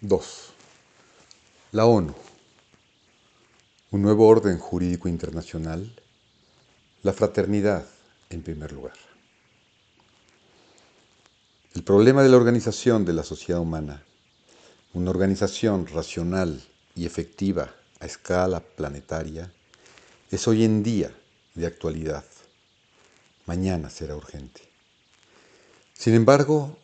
2. La ONU. Un nuevo orden jurídico internacional. La fraternidad en primer lugar. El problema de la organización de la sociedad humana, una organización racional y efectiva a escala planetaria, es hoy en día de actualidad. Mañana será urgente. Sin embargo,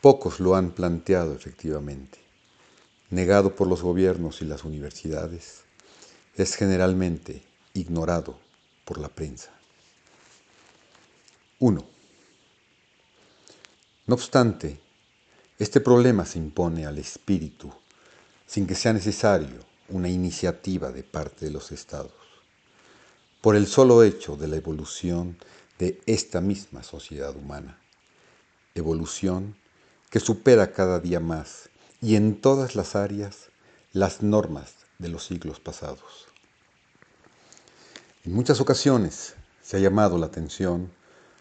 pocos lo han planteado efectivamente. Negado por los gobiernos y las universidades, es generalmente ignorado por la prensa. 1. No obstante, este problema se impone al espíritu sin que sea necesario una iniciativa de parte de los estados, por el solo hecho de la evolución de esta misma sociedad humana, evolución que supera cada día más y en todas las áreas las normas de los siglos pasados. En muchas ocasiones se ha llamado la atención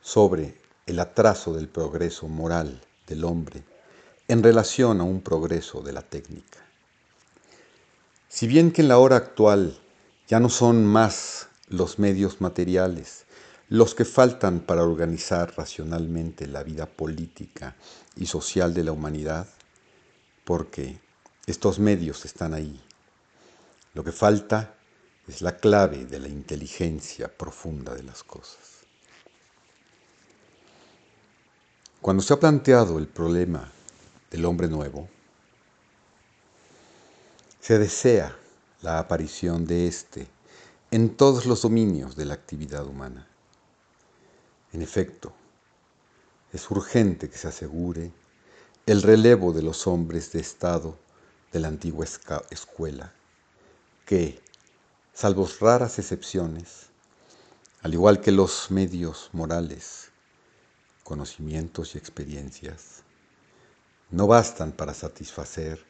sobre el atraso del progreso moral del hombre en relación a un progreso de la técnica. Si bien que en la hora actual ya no son más los medios materiales los que faltan para organizar racionalmente la vida política y social de la humanidad, porque estos medios están ahí. Lo que falta es la clave de la inteligencia profunda de las cosas. Cuando se ha planteado el problema del hombre nuevo, se desea la aparición de éste en todos los dominios de la actividad humana. En efecto, es urgente que se asegure el relevo de los hombres de Estado de la antigua escuela, que, salvo raras excepciones, al igual que los medios morales, conocimientos y experiencias no bastan para satisfacer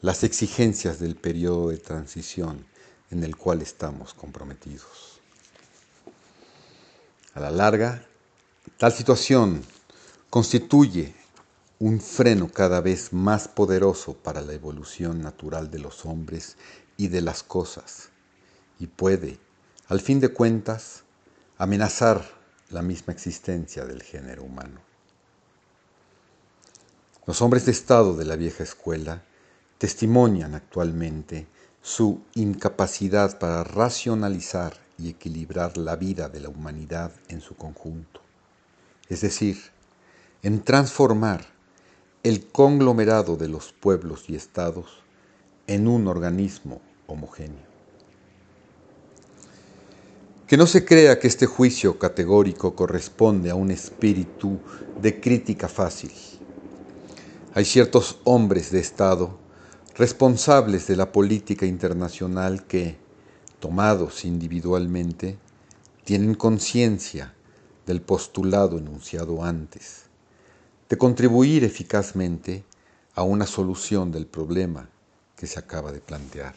las exigencias del periodo de transición en el cual estamos comprometidos. A la larga, tal situación constituye un freno cada vez más poderoso para la evolución natural de los hombres y de las cosas y puede, al fin de cuentas, amenazar la misma existencia del género humano. Los hombres de Estado de la vieja escuela testimonian actualmente su incapacidad para racionalizar y equilibrar la vida de la humanidad en su conjunto, es decir, en transformar el conglomerado de los pueblos y estados en un organismo homogéneo. Que no se crea que este juicio categórico corresponde a un espíritu de crítica fácil. Hay ciertos hombres de Estado responsables de la política internacional que, tomados individualmente, tienen conciencia del postulado enunciado antes, de contribuir eficazmente a una solución del problema que se acaba de plantear.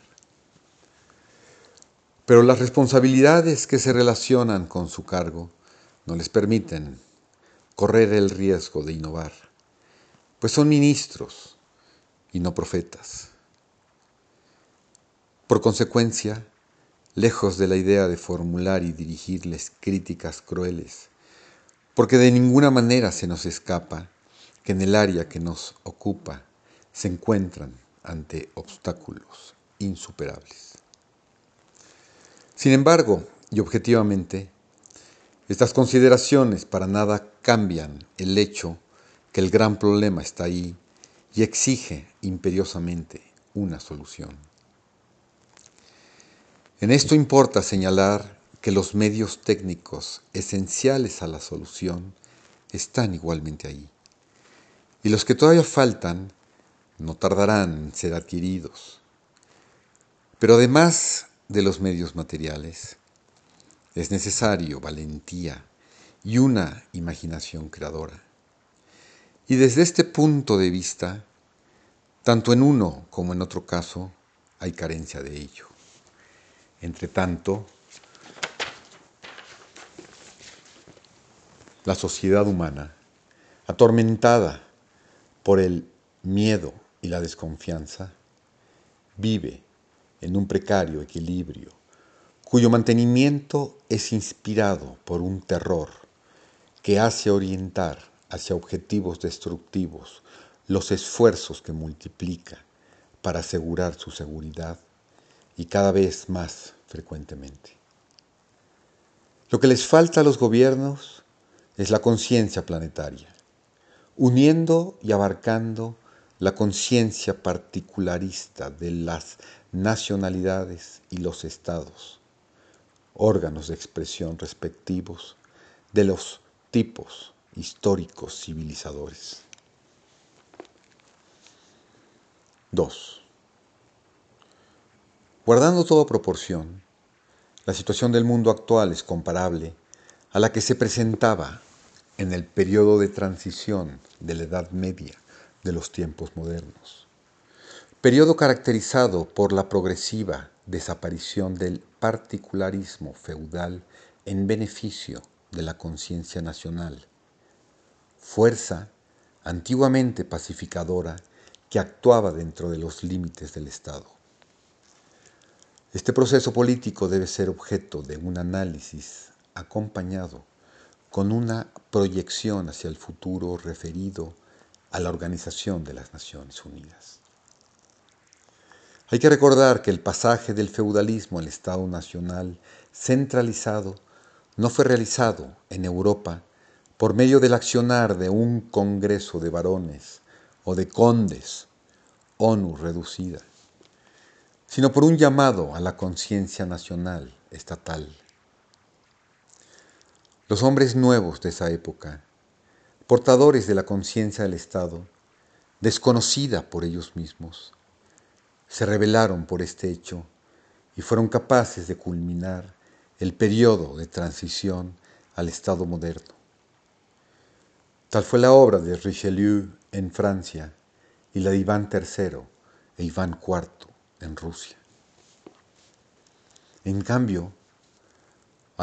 Pero las responsabilidades que se relacionan con su cargo no les permiten correr el riesgo de innovar, pues son ministros y no profetas. Por consecuencia, lejos de la idea de formular y dirigirles críticas crueles, porque de ninguna manera se nos escapa que en el área que nos ocupa se encuentran ante obstáculos insuperables. Sin embargo, y objetivamente, estas consideraciones para nada cambian el hecho que el gran problema está ahí y exige imperiosamente una solución. En esto importa señalar que los medios técnicos esenciales a la solución están igualmente ahí. Y los que todavía faltan no tardarán en ser adquiridos. Pero además de los medios materiales, es necesario valentía y una imaginación creadora. Y desde este punto de vista, tanto en uno como en otro caso, hay carencia de ello. Entre tanto, la sociedad humana, atormentada por el miedo y la desconfianza, vive en un precario equilibrio cuyo mantenimiento es inspirado por un terror que hace orientar hacia objetivos destructivos los esfuerzos que multiplica para asegurar su seguridad y cada vez más frecuentemente. Lo que les falta a los gobiernos es la conciencia planetaria, uniendo y abarcando la conciencia particularista de las nacionalidades y los estados, órganos de expresión respectivos de los tipos históricos civilizadores. 2. Guardando toda proporción, la situación del mundo actual es comparable a la que se presentaba en el periodo de transición de la Edad Media de los tiempos modernos, periodo caracterizado por la progresiva desaparición del particularismo feudal en beneficio de la conciencia nacional, fuerza antiguamente pacificadora que actuaba dentro de los límites del Estado. Este proceso político debe ser objeto de un análisis acompañado con una proyección hacia el futuro referido a la Organización de las Naciones Unidas. Hay que recordar que el pasaje del feudalismo al Estado Nacional centralizado no fue realizado en Europa por medio del accionar de un Congreso de varones o de condes, ONU reducida, sino por un llamado a la conciencia nacional estatal. Los hombres nuevos de esa época, portadores de la conciencia del Estado, desconocida por ellos mismos, se rebelaron por este hecho y fueron capaces de culminar el periodo de transición al Estado moderno. Tal fue la obra de Richelieu en Francia y la de Iván III e Iván IV en Rusia. En cambio,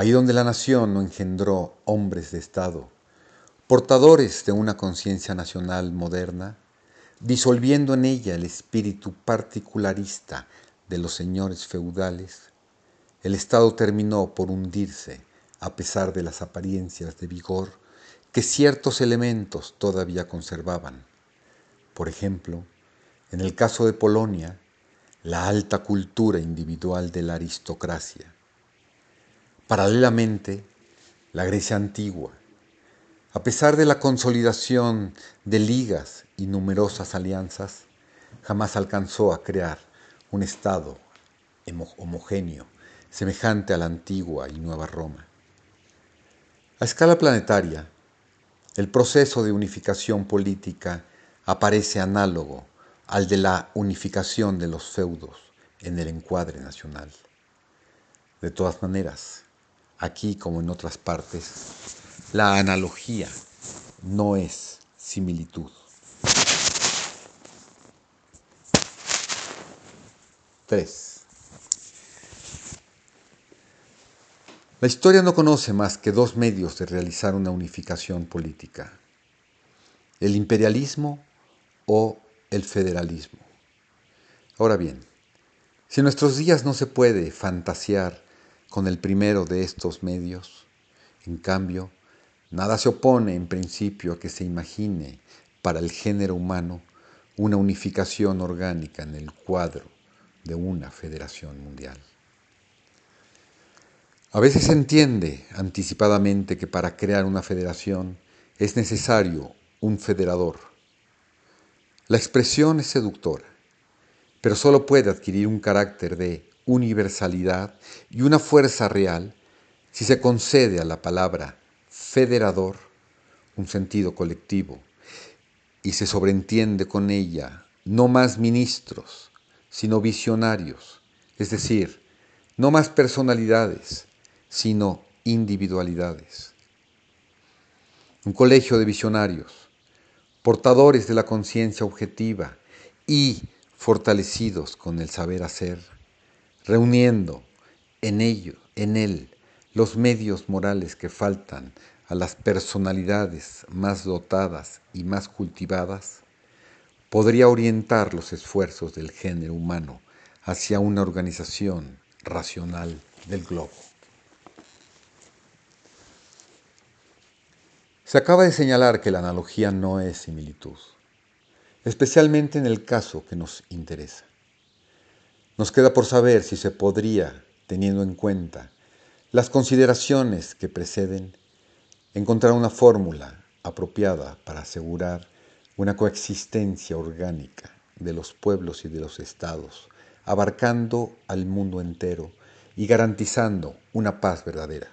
ahí donde la nación no engendró hombres de Estado, portadores de una conciencia nacional moderna, disolviendo en ella el espíritu particularista de los señores feudales, el Estado terminó por hundirse a pesar de las apariencias de vigor que ciertos elementos todavía conservaban. Por ejemplo, en el caso de Polonia, la alta cultura individual de la aristocracia. Paralelamente, la Grecia antigua, a pesar de la consolidación de ligas y numerosas alianzas, jamás alcanzó a crear un Estado homogéneo semejante a la antigua y nueva Roma. A escala planetaria, el proceso de unificación política aparece análogo al de la unificación de los feudos en el encuadre nacional. De todas maneras, aquí como en otras partes, la analogía no es similitud. 3. La historia no conoce más que dos medios de realizar una unificación política, el imperialismo o el federalismo. Ahora bien, si en nuestros días no se puede fantasear con el primero de estos medios, en cambio, nada se opone en principio a que se imagine para el género humano una unificación orgánica en el cuadro de una federación mundial. A veces se entiende anticipadamente que para crear una federación es necesario un federador. La expresión es seductora, pero solo puede adquirir un carácter de universalidad y una fuerza real si se concede a la palabra federador un sentido colectivo y se sobreentiende con ella no más ministros, sino visionarios, es decir, no más personalidades, sino individualidades. Un colegio de visionarios, portadores de la conciencia objetiva y fortalecidos con el saber hacer, reuniendo en ello, en él, los medios morales que faltan a las personalidades más dotadas y más cultivadas, podría orientar los esfuerzos del género humano hacia una organización racional del globo. Se acaba de señalar que la analogía no es similitud, especialmente en el caso que nos interesa. Nos queda por saber si se podría, teniendo en cuenta las consideraciones que preceden, encontrar una fórmula apropiada para asegurar una coexistencia orgánica de los pueblos y de los estados, abarcando al mundo entero y garantizando una paz verdadera,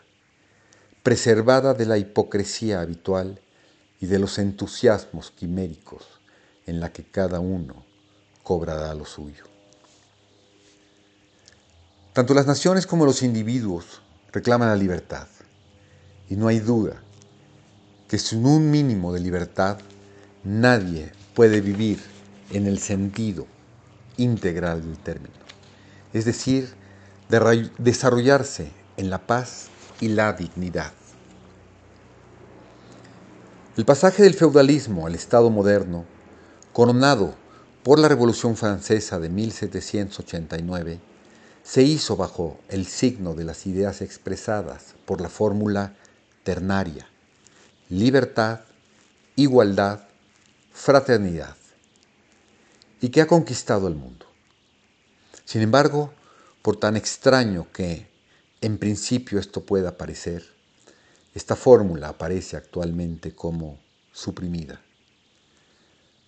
preservada de la hipocresía habitual y de los entusiasmos quiméricos en la que cada uno cobrará lo suyo. Tanto las naciones como los individuos reclaman la libertad. Y no hay duda que sin un mínimo de libertad nadie puede vivir en el sentido integral del término, es decir, desarrollarse en la paz y la dignidad. El pasaje del feudalismo al Estado moderno, coronado por la Revolución Francesa de 1789, se hizo bajo el signo de las ideas expresadas por la fórmula ternaria, libertad, igualdad, fraternidad, y que ha conquistado el mundo. Sin embargo, por tan extraño que en principio esto pueda parecer, esta fórmula aparece actualmente como suprimida.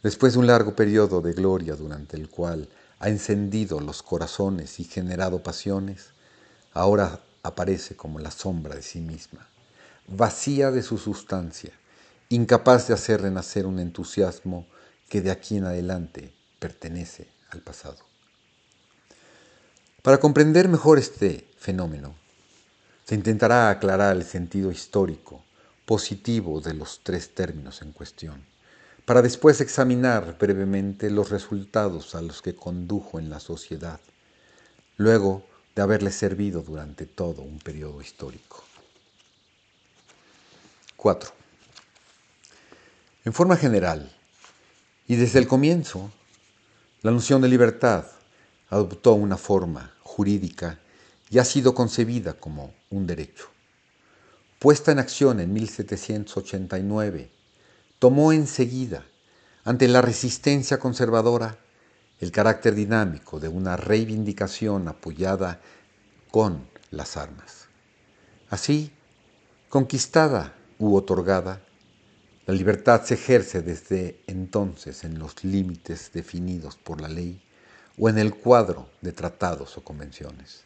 Después de un largo periodo de gloria durante el cual ha encendido los corazones y generado pasiones, ahora aparece como la sombra de sí misma, vacía de su sustancia, incapaz de hacer renacer un entusiasmo que de aquí en adelante pertenece al pasado. Para comprender mejor este fenómeno, se intentará aclarar el sentido histórico positivo de los tres términos en cuestión para después examinar brevemente los resultados a los que condujo en la sociedad, luego de haberle servido durante todo un periodo histórico. 4. En forma general, y desde el comienzo, la noción de libertad adoptó una forma jurídica y ha sido concebida como un derecho. Puesta en acción en 1789, tomó enseguida, ante la resistencia conservadora, el carácter dinámico de una reivindicación apoyada con las armas. Así, conquistada u otorgada, la libertad se ejerce desde entonces en los límites definidos por la ley o en el cuadro de tratados o convenciones.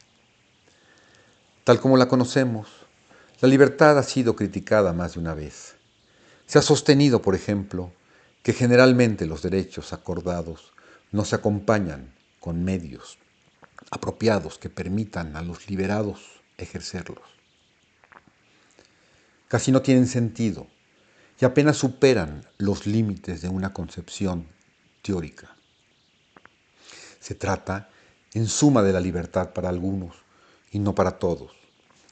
Tal como la conocemos, la libertad ha sido criticada más de una vez se ha sostenido, por ejemplo, que generalmente los derechos acordados no se acompañan con medios apropiados que permitan a los liberados ejercerlos. Casi no tienen sentido y apenas superan los límites de una concepción teórica. Se trata, en suma, de la libertad para algunos y no para todos,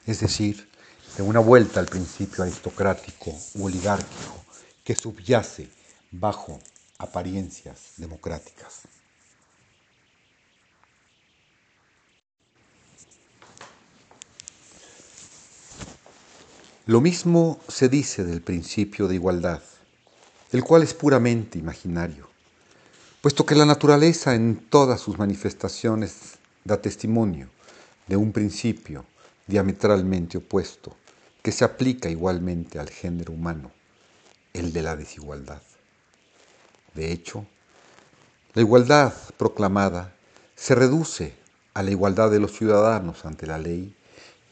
es decir, de una vuelta al principio aristocrático u oligárquico que subyace bajo apariencias democráticas. Lo mismo se dice del principio de igualdad, el cual es puramente imaginario, puesto que la naturaleza en todas sus manifestaciones da testimonio de un principio diametralmente opuesto que se aplica igualmente al género humano, el de la desigualdad. De hecho, la igualdad proclamada se reduce a la igualdad de los ciudadanos ante la ley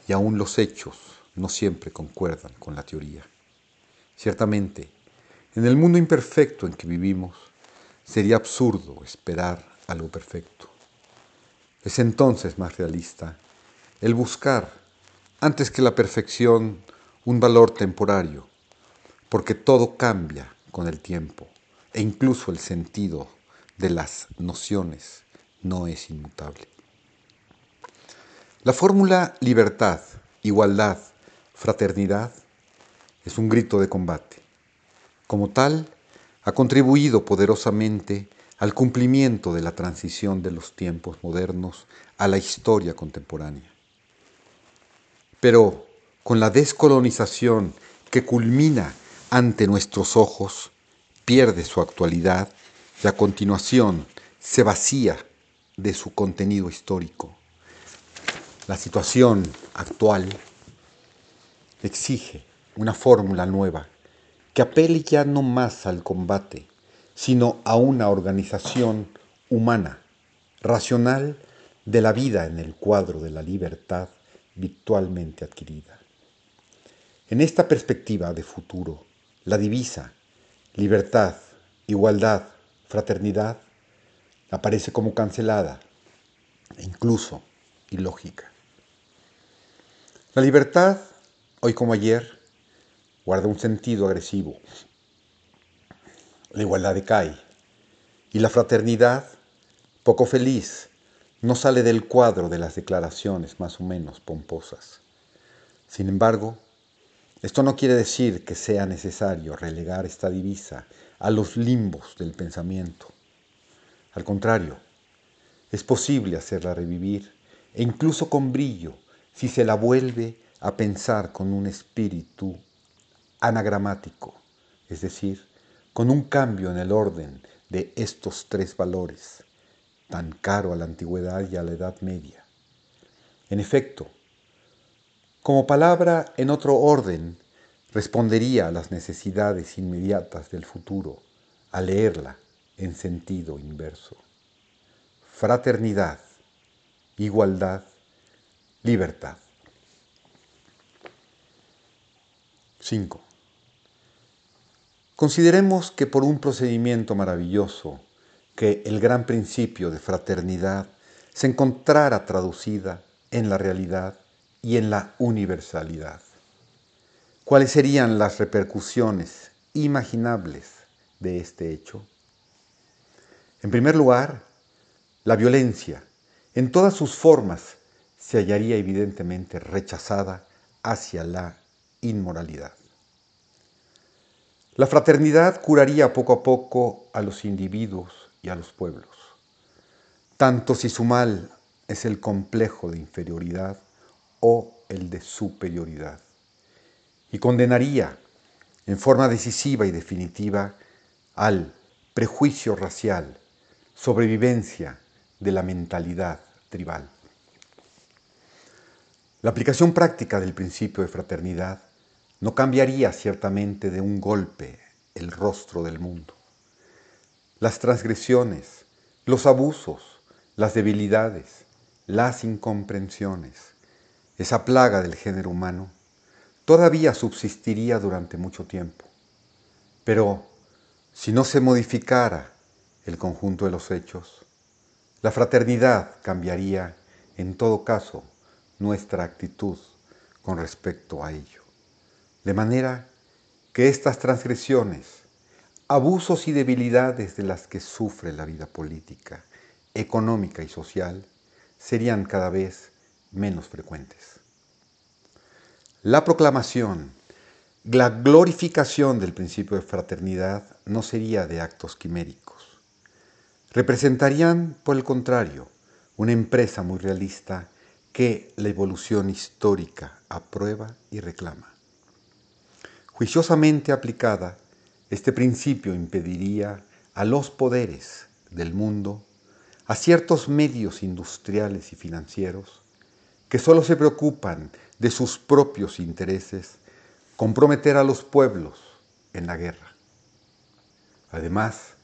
y aún los hechos no siempre concuerdan con la teoría. Ciertamente, en el mundo imperfecto en que vivimos, sería absurdo esperar algo perfecto. Es entonces más realista el buscar antes que la perfección un valor temporario, porque todo cambia con el tiempo e incluso el sentido de las nociones no es inmutable. La fórmula libertad, igualdad, fraternidad es un grito de combate. Como tal, ha contribuido poderosamente al cumplimiento de la transición de los tiempos modernos a la historia contemporánea. Pero con la descolonización que culmina ante nuestros ojos, pierde su actualidad y a continuación se vacía de su contenido histórico. La situación actual exige una fórmula nueva que apele ya no más al combate, sino a una organización humana, racional de la vida en el cuadro de la libertad virtualmente adquirida. En esta perspectiva de futuro, la divisa libertad, igualdad, fraternidad aparece como cancelada e incluso ilógica. La libertad, hoy como ayer, guarda un sentido agresivo. La igualdad decae y la fraternidad, poco feliz, no sale del cuadro de las declaraciones más o menos pomposas. Sin embargo, esto no quiere decir que sea necesario relegar esta divisa a los limbos del pensamiento. Al contrario, es posible hacerla revivir e incluso con brillo si se la vuelve a pensar con un espíritu anagramático, es decir, con un cambio en el orden de estos tres valores, tan caro a la antigüedad y a la Edad Media. En efecto, como palabra en otro orden, respondería a las necesidades inmediatas del futuro al leerla en sentido inverso. Fraternidad, igualdad, libertad. 5. Consideremos que por un procedimiento maravilloso, que el gran principio de fraternidad se encontrara traducida en la realidad y en la universalidad. ¿Cuáles serían las repercusiones imaginables de este hecho? En primer lugar, la violencia, en todas sus formas, se hallaría evidentemente rechazada hacia la inmoralidad. La fraternidad curaría poco a poco a los individuos y a los pueblos, tanto si su mal es el complejo de inferioridad o el de superioridad, y condenaría en forma decisiva y definitiva al prejuicio racial, sobrevivencia de la mentalidad tribal. La aplicación práctica del principio de fraternidad no cambiaría ciertamente de un golpe el rostro del mundo. Las transgresiones, los abusos, las debilidades, las incomprensiones, esa plaga del género humano, todavía subsistiría durante mucho tiempo. Pero si no se modificara el conjunto de los hechos, la fraternidad cambiaría en todo caso nuestra actitud con respecto a ello. De manera que estas transgresiones, abusos y debilidades de las que sufre la vida política, económica y social serían cada vez menos frecuentes. La proclamación, la glorificación del principio de fraternidad no sería de actos quiméricos. Representarían, por el contrario, una empresa muy realista que la evolución histórica aprueba y reclama. Juiciosamente aplicada, este principio impediría a los poderes del mundo, a ciertos medios industriales y financieros, que solo se preocupan de sus propios intereses, comprometer a los pueblos en la guerra. Además,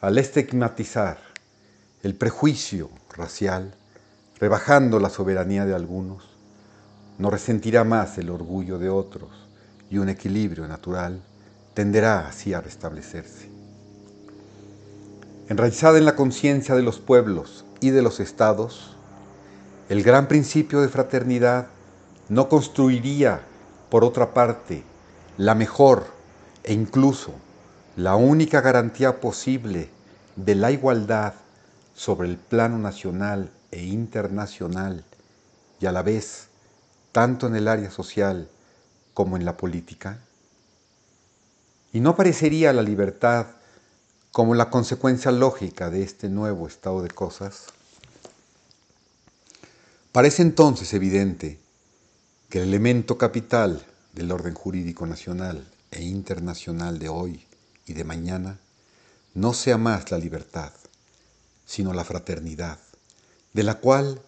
al estigmatizar el prejuicio racial, rebajando la soberanía de algunos, no resentirá más el orgullo de otros y un equilibrio natural tenderá así a restablecerse. Enraizada en la conciencia de los pueblos y de los estados, el gran principio de fraternidad no construiría, por otra parte, la mejor e incluso la única garantía posible de la igualdad sobre el plano nacional e internacional y a la vez, tanto en el área social como en la política? ¿Y no parecería la libertad como la consecuencia lógica de este nuevo estado de cosas, parece entonces evidente que el elemento capital del orden jurídico nacional e internacional de hoy y de mañana no sea más la libertad, sino la fraternidad, de la cual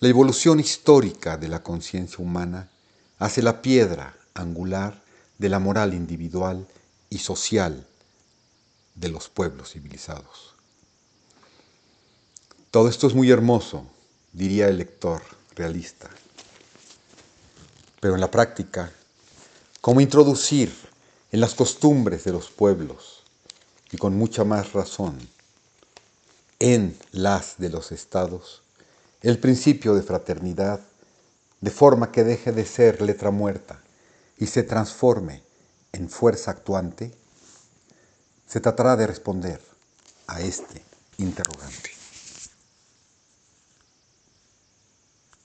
la evolución histórica de la conciencia humana hace la piedra angular de la moral individual y social de los pueblos civilizados. Todo esto es muy hermoso, diría el lector realista, pero en la práctica, ¿cómo introducir en las costumbres de los pueblos y con mucha más razón en las de los estados el principio de fraternidad de forma que deje de ser letra muerta y se transforme en fuerza actuante? Se tratará de responder a este interrogante.